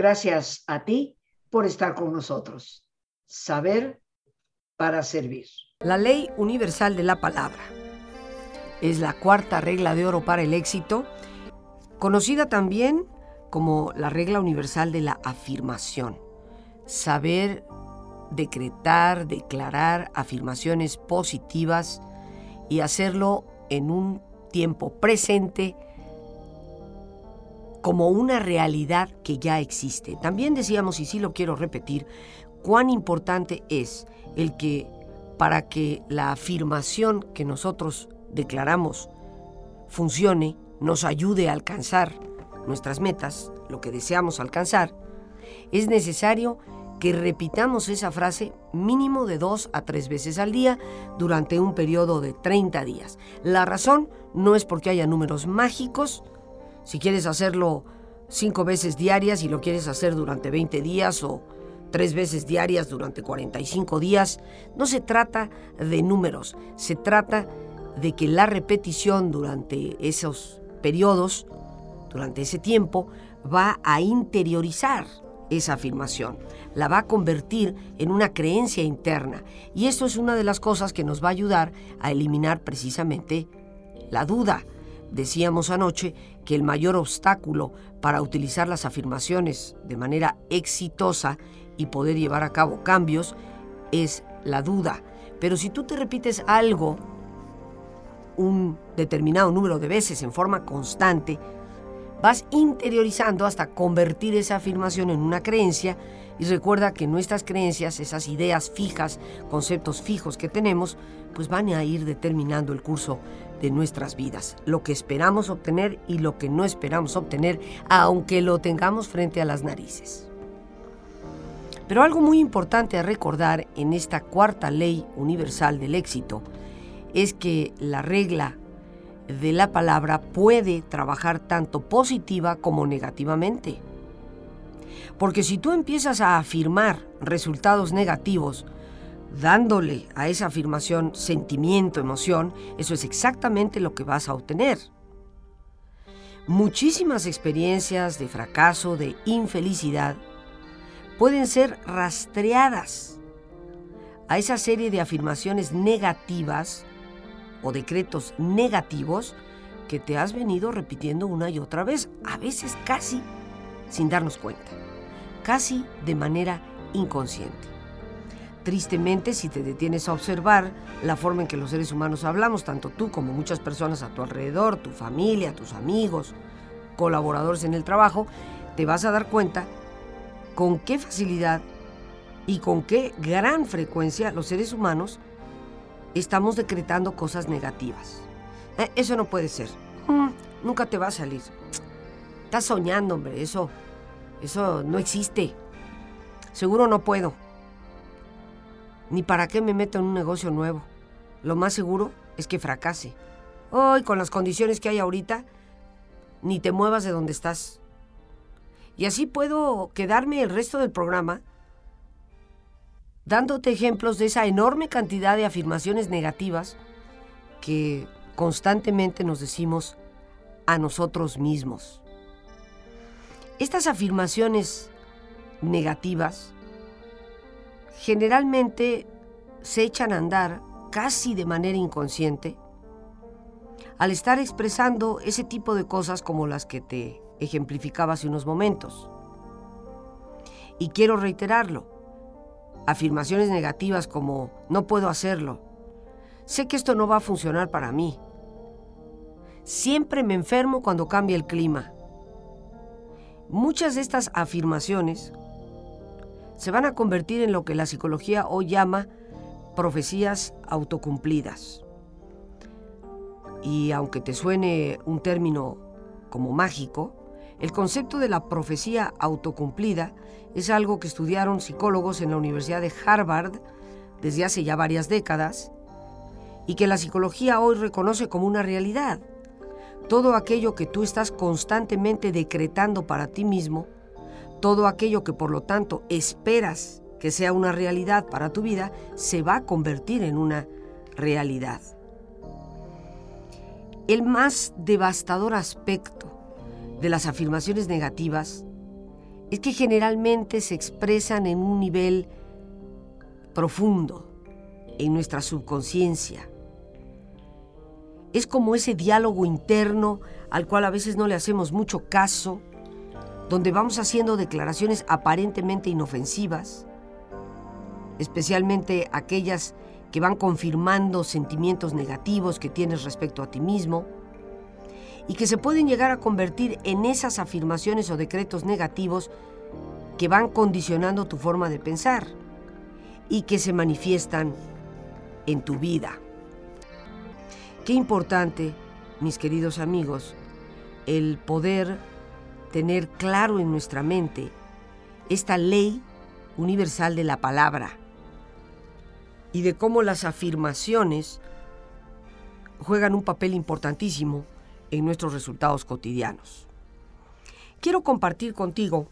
Gracias a ti por estar con nosotros. Saber para servir. La ley universal de la palabra es la cuarta regla de oro para el éxito, conocida también como la regla universal de la afirmación. Saber decretar, declarar afirmaciones positivas y hacerlo en un tiempo presente como una realidad que ya existe. También decíamos, y sí lo quiero repetir, cuán importante es el que para que la afirmación que nosotros declaramos funcione, nos ayude a alcanzar nuestras metas, lo que deseamos alcanzar, es necesario que repitamos esa frase mínimo de dos a tres veces al día durante un periodo de 30 días. La razón no es porque haya números mágicos, si quieres hacerlo cinco veces diarias y lo quieres hacer durante 20 días o tres veces diarias durante 45 días, no se trata de números, se trata de que la repetición durante esos periodos, durante ese tiempo, va a interiorizar esa afirmación, la va a convertir en una creencia interna. Y esto es una de las cosas que nos va a ayudar a eliminar precisamente la duda. Decíamos anoche que el mayor obstáculo para utilizar las afirmaciones de manera exitosa y poder llevar a cabo cambios es la duda. Pero si tú te repites algo un determinado número de veces en forma constante, vas interiorizando hasta convertir esa afirmación en una creencia y recuerda que nuestras creencias, esas ideas fijas, conceptos fijos que tenemos, pues van a ir determinando el curso de nuestras vidas, lo que esperamos obtener y lo que no esperamos obtener, aunque lo tengamos frente a las narices. Pero algo muy importante a recordar en esta cuarta ley universal del éxito es que la regla de la palabra puede trabajar tanto positiva como negativamente. Porque si tú empiezas a afirmar resultados negativos, dándole a esa afirmación sentimiento, emoción, eso es exactamente lo que vas a obtener. Muchísimas experiencias de fracaso, de infelicidad, pueden ser rastreadas a esa serie de afirmaciones negativas o decretos negativos que te has venido repitiendo una y otra vez, a veces casi sin darnos cuenta, casi de manera inconsciente. Tristemente, si te detienes a observar la forma en que los seres humanos hablamos, tanto tú como muchas personas a tu alrededor, tu familia, tus amigos, colaboradores en el trabajo, te vas a dar cuenta con qué facilidad y con qué gran frecuencia los seres humanos estamos decretando cosas negativas. Eh, eso no puede ser. Mm, nunca te va a salir. Estás soñando, hombre. Eso, eso no existe. Seguro no puedo. Ni para qué me meto en un negocio nuevo. Lo más seguro es que fracase. Hoy, con las condiciones que hay ahorita, ni te muevas de donde estás. Y así puedo quedarme el resto del programa dándote ejemplos de esa enorme cantidad de afirmaciones negativas que constantemente nos decimos a nosotros mismos. Estas afirmaciones negativas generalmente se echan a andar casi de manera inconsciente al estar expresando ese tipo de cosas como las que te ejemplificaba hace unos momentos. Y quiero reiterarlo, afirmaciones negativas como no puedo hacerlo. Sé que esto no va a funcionar para mí. Siempre me enfermo cuando cambia el clima. Muchas de estas afirmaciones se van a convertir en lo que la psicología hoy llama profecías autocumplidas. Y aunque te suene un término como mágico, el concepto de la profecía autocumplida es algo que estudiaron psicólogos en la Universidad de Harvard desde hace ya varias décadas y que la psicología hoy reconoce como una realidad. Todo aquello que tú estás constantemente decretando para ti mismo, todo aquello que por lo tanto esperas que sea una realidad para tu vida, se va a convertir en una realidad. El más devastador aspecto de las afirmaciones negativas es que generalmente se expresan en un nivel profundo, en nuestra subconsciencia. Es como ese diálogo interno al cual a veces no le hacemos mucho caso, donde vamos haciendo declaraciones aparentemente inofensivas, especialmente aquellas que van confirmando sentimientos negativos que tienes respecto a ti mismo y que se pueden llegar a convertir en esas afirmaciones o decretos negativos que van condicionando tu forma de pensar y que se manifiestan en tu vida. Qué importante, mis queridos amigos, el poder tener claro en nuestra mente esta ley universal de la palabra y de cómo las afirmaciones juegan un papel importantísimo en nuestros resultados cotidianos. Quiero compartir contigo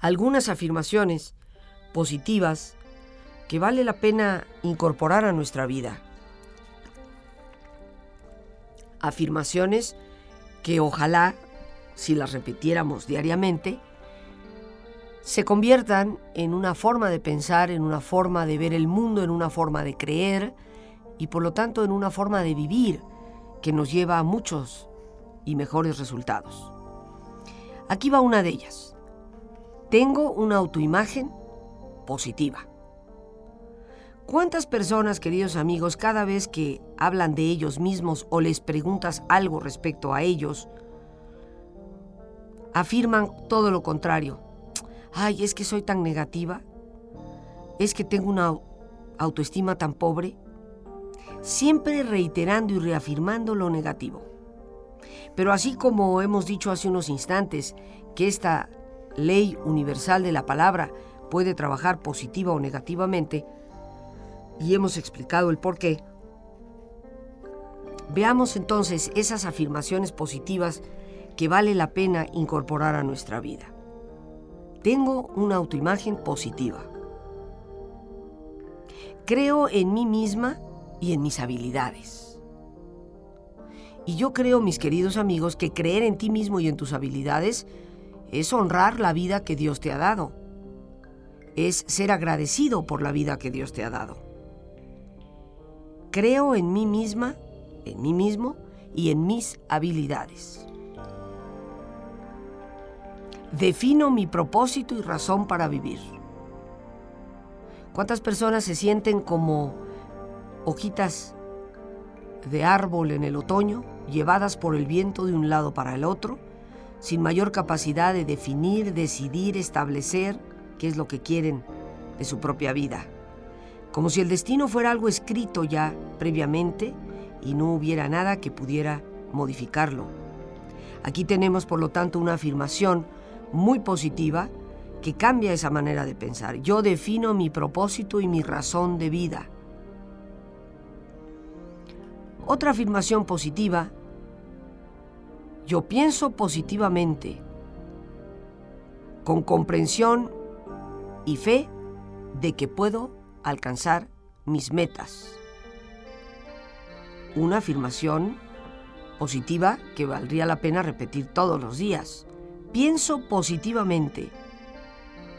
algunas afirmaciones positivas que vale la pena incorporar a nuestra vida. Afirmaciones que ojalá, si las repitiéramos diariamente, se conviertan en una forma de pensar, en una forma de ver el mundo, en una forma de creer y por lo tanto en una forma de vivir que nos lleva a muchos y mejores resultados. Aquí va una de ellas. Tengo una autoimagen positiva. ¿Cuántas personas, queridos amigos, cada vez que hablan de ellos mismos o les preguntas algo respecto a ellos, afirman todo lo contrario? Ay, es que soy tan negativa. Es que tengo una autoestima tan pobre siempre reiterando y reafirmando lo negativo. Pero así como hemos dicho hace unos instantes que esta ley universal de la palabra puede trabajar positiva o negativamente, y hemos explicado el por qué, veamos entonces esas afirmaciones positivas que vale la pena incorporar a nuestra vida. Tengo una autoimagen positiva. Creo en mí misma y en mis habilidades. Y yo creo, mis queridos amigos, que creer en ti mismo y en tus habilidades es honrar la vida que Dios te ha dado. Es ser agradecido por la vida que Dios te ha dado. Creo en mí misma, en mí mismo y en mis habilidades. Defino mi propósito y razón para vivir. ¿Cuántas personas se sienten como hojitas de árbol en el otoño, llevadas por el viento de un lado para el otro, sin mayor capacidad de definir, decidir, establecer qué es lo que quieren de su propia vida. Como si el destino fuera algo escrito ya previamente y no hubiera nada que pudiera modificarlo. Aquí tenemos, por lo tanto, una afirmación muy positiva que cambia esa manera de pensar. Yo defino mi propósito y mi razón de vida. Otra afirmación positiva, yo pienso positivamente, con comprensión y fe de que puedo alcanzar mis metas. Una afirmación positiva que valdría la pena repetir todos los días. Pienso positivamente,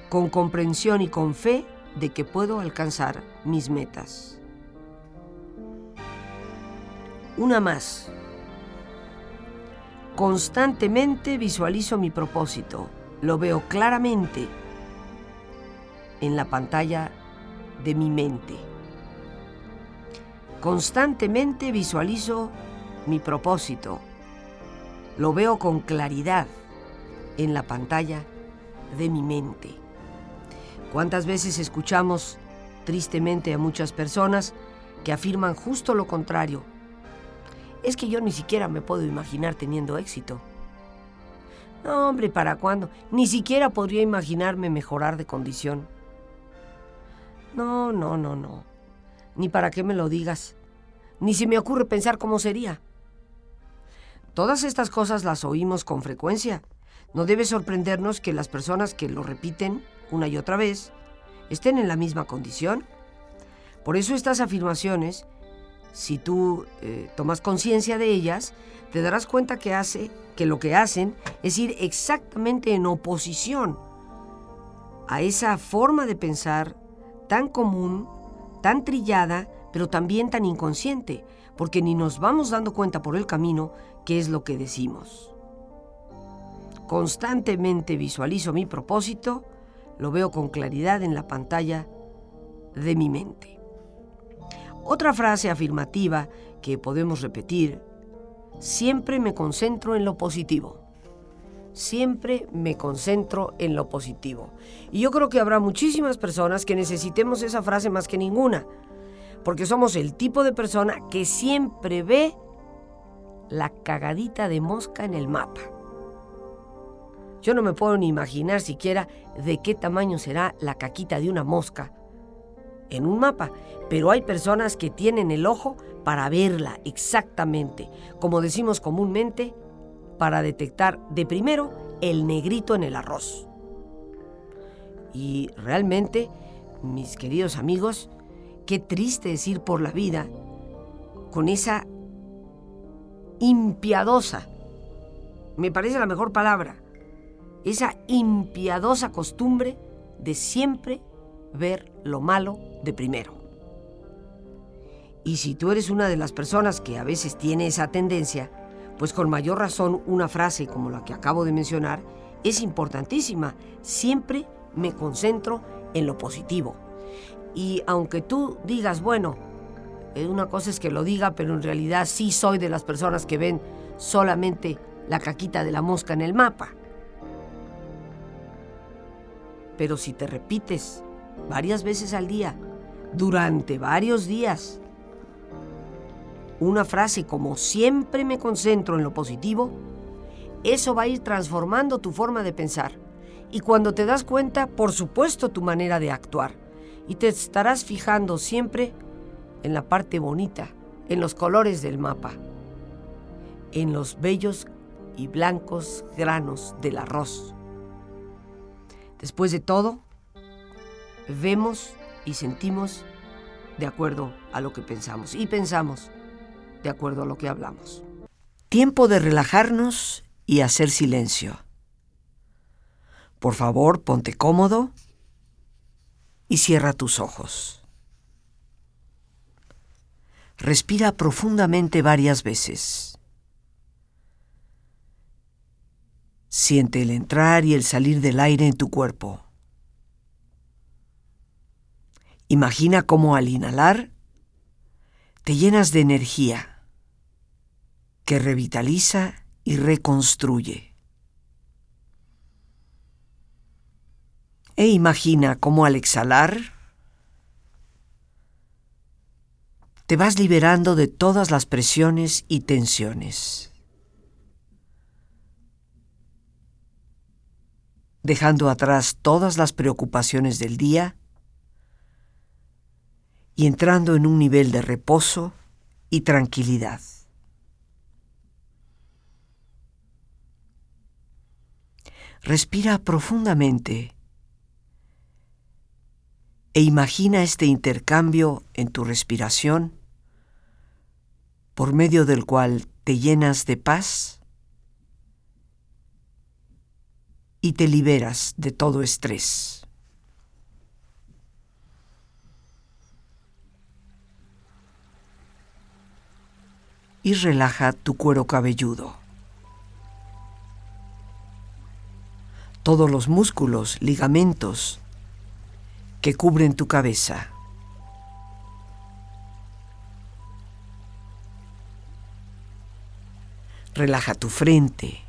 con comprensión y con fe de que puedo alcanzar mis metas. Una más. Constantemente visualizo mi propósito. Lo veo claramente en la pantalla de mi mente. Constantemente visualizo mi propósito. Lo veo con claridad en la pantalla de mi mente. ¿Cuántas veces escuchamos tristemente a muchas personas que afirman justo lo contrario? Es que yo ni siquiera me puedo imaginar teniendo éxito. No, hombre, ¿para cuándo? Ni siquiera podría imaginarme mejorar de condición. No, no, no, no. Ni para qué me lo digas. Ni se me ocurre pensar cómo sería. Todas estas cosas las oímos con frecuencia. No debe sorprendernos que las personas que lo repiten una y otra vez estén en la misma condición. Por eso estas afirmaciones si tú eh, tomas conciencia de ellas, te darás cuenta que, hace, que lo que hacen es ir exactamente en oposición a esa forma de pensar tan común, tan trillada, pero también tan inconsciente, porque ni nos vamos dando cuenta por el camino qué es lo que decimos. Constantemente visualizo mi propósito, lo veo con claridad en la pantalla de mi mente. Otra frase afirmativa que podemos repetir, siempre me concentro en lo positivo. Siempre me concentro en lo positivo. Y yo creo que habrá muchísimas personas que necesitemos esa frase más que ninguna, porque somos el tipo de persona que siempre ve la cagadita de mosca en el mapa. Yo no me puedo ni imaginar siquiera de qué tamaño será la caquita de una mosca en un mapa, pero hay personas que tienen el ojo para verla exactamente, como decimos comúnmente, para detectar de primero el negrito en el arroz. Y realmente, mis queridos amigos, qué triste es ir por la vida con esa impiadosa, me parece la mejor palabra, esa impiadosa costumbre de siempre ver lo malo de primero. Y si tú eres una de las personas que a veces tiene esa tendencia, pues con mayor razón una frase como la que acabo de mencionar es importantísima. Siempre me concentro en lo positivo. Y aunque tú digas, bueno, eh, una cosa es que lo diga, pero en realidad sí soy de las personas que ven solamente la caquita de la mosca en el mapa. Pero si te repites varias veces al día, durante varios días, una frase como siempre me concentro en lo positivo, eso va a ir transformando tu forma de pensar. Y cuando te das cuenta, por supuesto, tu manera de actuar. Y te estarás fijando siempre en la parte bonita, en los colores del mapa, en los bellos y blancos granos del arroz. Después de todo, vemos y sentimos de acuerdo a lo que pensamos y pensamos de acuerdo a lo que hablamos. Tiempo de relajarnos y hacer silencio. Por favor, ponte cómodo y cierra tus ojos. Respira profundamente varias veces. Siente el entrar y el salir del aire en tu cuerpo. Imagina cómo al inhalar te llenas de energía que revitaliza y reconstruye. E imagina cómo al exhalar te vas liberando de todas las presiones y tensiones, dejando atrás todas las preocupaciones del día y entrando en un nivel de reposo y tranquilidad. Respira profundamente e imagina este intercambio en tu respiración por medio del cual te llenas de paz y te liberas de todo estrés. y relaja tu cuero cabelludo. Todos los músculos, ligamentos que cubren tu cabeza. Relaja tu frente.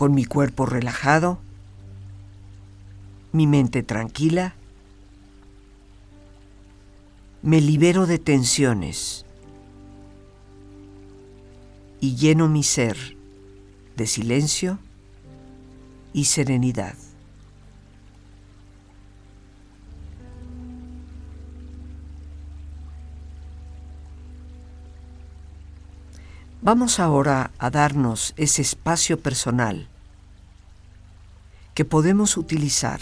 Con mi cuerpo relajado, mi mente tranquila, me libero de tensiones y lleno mi ser de silencio y serenidad. Vamos ahora a darnos ese espacio personal que podemos utilizar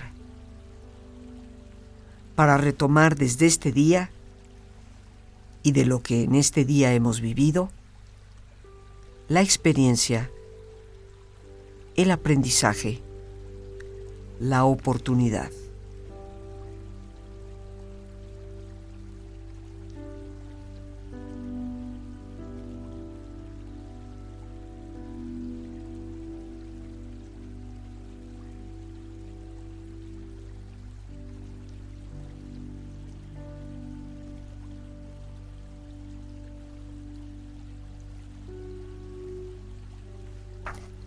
para retomar desde este día y de lo que en este día hemos vivido, la experiencia, el aprendizaje, la oportunidad.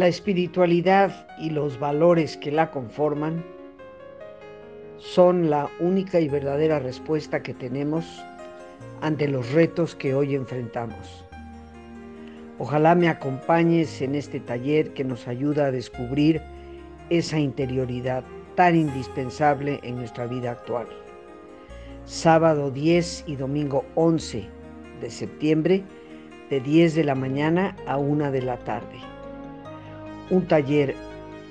La espiritualidad y los valores que la conforman son la única y verdadera respuesta que tenemos ante los retos que hoy enfrentamos. Ojalá me acompañes en este taller que nos ayuda a descubrir esa interioridad tan indispensable en nuestra vida actual. sábado 10 y domingo 11 de septiembre, de 10 de la mañana a 1 de la tarde. Un taller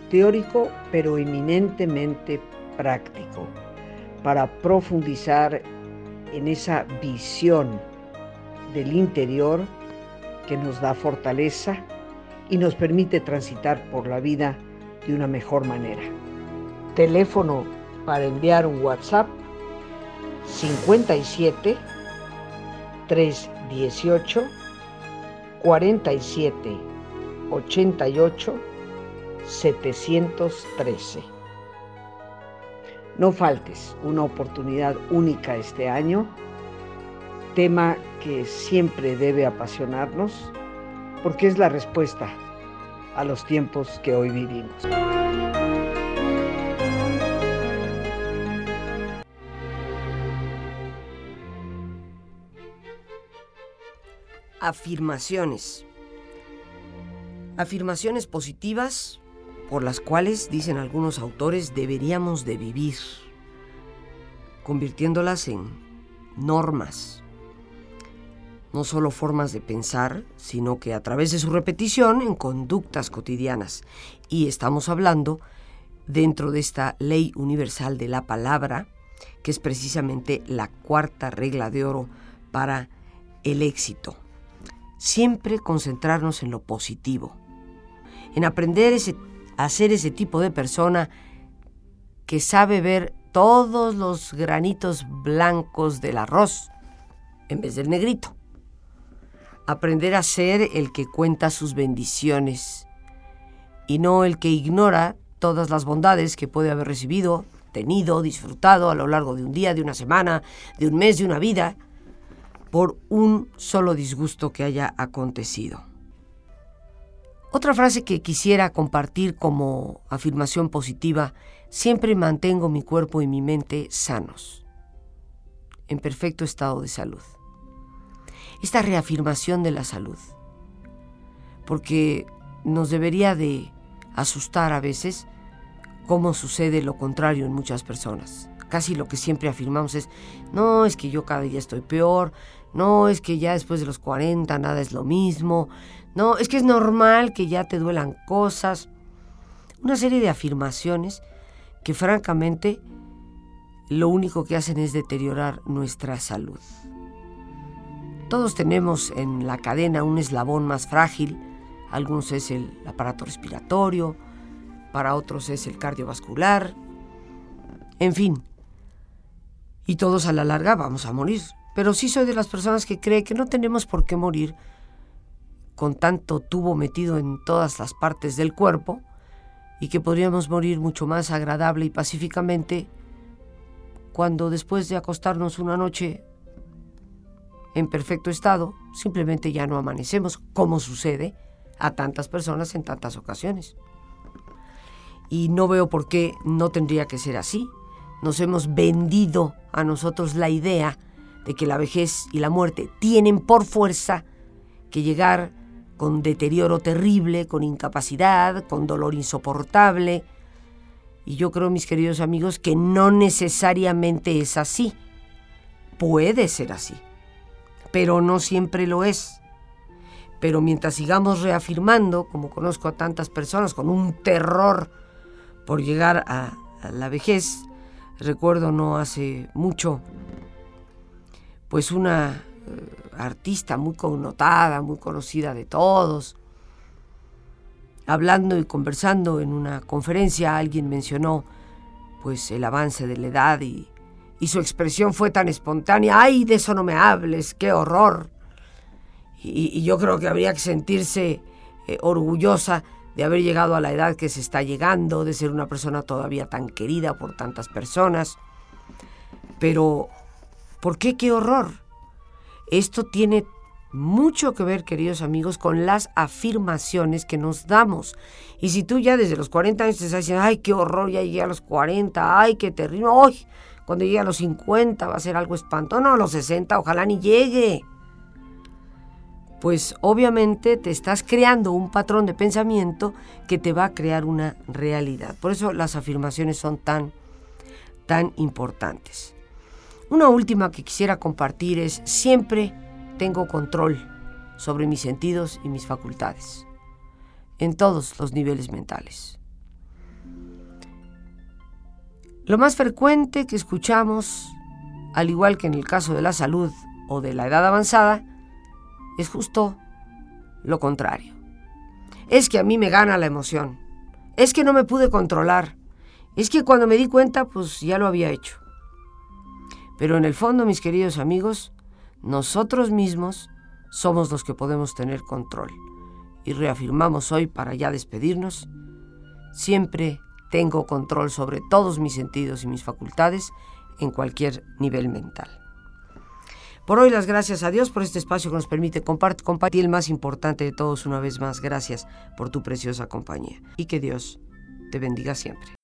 teórico pero eminentemente práctico para profundizar en esa visión del interior que nos da fortaleza y nos permite transitar por la vida de una mejor manera. Teléfono para enviar un WhatsApp 57 318 47 88 713. No faltes una oportunidad única este año, tema que siempre debe apasionarnos porque es la respuesta a los tiempos que hoy vivimos. Afirmaciones. Afirmaciones positivas por las cuales, dicen algunos autores, deberíamos de vivir, convirtiéndolas en normas, no solo formas de pensar, sino que a través de su repetición en conductas cotidianas. Y estamos hablando dentro de esta ley universal de la palabra, que es precisamente la cuarta regla de oro para el éxito. Siempre concentrarnos en lo positivo, en aprender ese a ser ese tipo de persona que sabe ver todos los granitos blancos del arroz en vez del negrito. Aprender a ser el que cuenta sus bendiciones y no el que ignora todas las bondades que puede haber recibido, tenido, disfrutado a lo largo de un día, de una semana, de un mes, de una vida, por un solo disgusto que haya acontecido. Otra frase que quisiera compartir como afirmación positiva, siempre mantengo mi cuerpo y mi mente sanos, en perfecto estado de salud. Esta reafirmación de la salud, porque nos debería de asustar a veces cómo sucede lo contrario en muchas personas. Casi lo que siempre afirmamos es, no, es que yo cada día estoy peor, no, es que ya después de los 40 nada es lo mismo, no, es que es normal que ya te duelan cosas. Una serie de afirmaciones que francamente lo único que hacen es deteriorar nuestra salud. Todos tenemos en la cadena un eslabón más frágil, algunos es el aparato respiratorio, para otros es el cardiovascular, en fin. Y todos a la larga vamos a morir. Pero sí soy de las personas que cree que no tenemos por qué morir con tanto tubo metido en todas las partes del cuerpo y que podríamos morir mucho más agradable y pacíficamente cuando después de acostarnos una noche en perfecto estado, simplemente ya no amanecemos, como sucede a tantas personas en tantas ocasiones. Y no veo por qué no tendría que ser así. Nos hemos vendido a nosotros la idea de que la vejez y la muerte tienen por fuerza que llegar con deterioro terrible, con incapacidad, con dolor insoportable. Y yo creo, mis queridos amigos, que no necesariamente es así. Puede ser así, pero no siempre lo es. Pero mientras sigamos reafirmando, como conozco a tantas personas, con un terror por llegar a, la vejez, recuerdo no hace mucho, pues una artista muy connotada, muy conocida de todos. Hablando y conversando en una conferencia, alguien mencionó pues el avance de la edad y, su expresión fue tan espontánea, ay, de eso no me hables, qué horror. Y, yo creo que habría que sentirse eh, orgullosa de haber llegado a la edad que se está llegando, de ser una persona todavía tan querida por tantas personas. Pero, ¿por qué qué horror? Esto tiene mucho que ver, queridos amigos, con las afirmaciones que nos damos. Y si tú ya desde los 40 años te estás diciendo, ay, qué horror, ya llegué a los 40, ay, qué terrible, ay, cuando llegue a los 50 va a ser algo espantoso, no, a los 60 ojalá ni llegue. Pues obviamente te estás creando un patrón de pensamiento que te va a crear una realidad. Por eso las afirmaciones son tan, tan importantes. Una última que quisiera compartir es siempre tengo control sobre mis sentidos y mis facultades, en todos los niveles mentales. Lo más frecuente que escuchamos, al igual que en el caso de la salud o de la edad avanzada, es justo lo contrario. Es que a mí me gana la emoción. Es que no me pude controlar. Es que cuando me di cuenta, pues ya lo había hecho. Pero en el fondo, mis queridos amigos, nosotros mismos somos los que podemos tener control. Y reafirmamos hoy, para ya despedirnos, siempre tengo control sobre todos mis sentidos y mis facultades en cualquier nivel mental. Por hoy las gracias a Dios por este espacio que nos permite compartir, compartir el más importante de todos una vez más. Gracias por tu preciosa compañía y que Dios te bendiga siempre.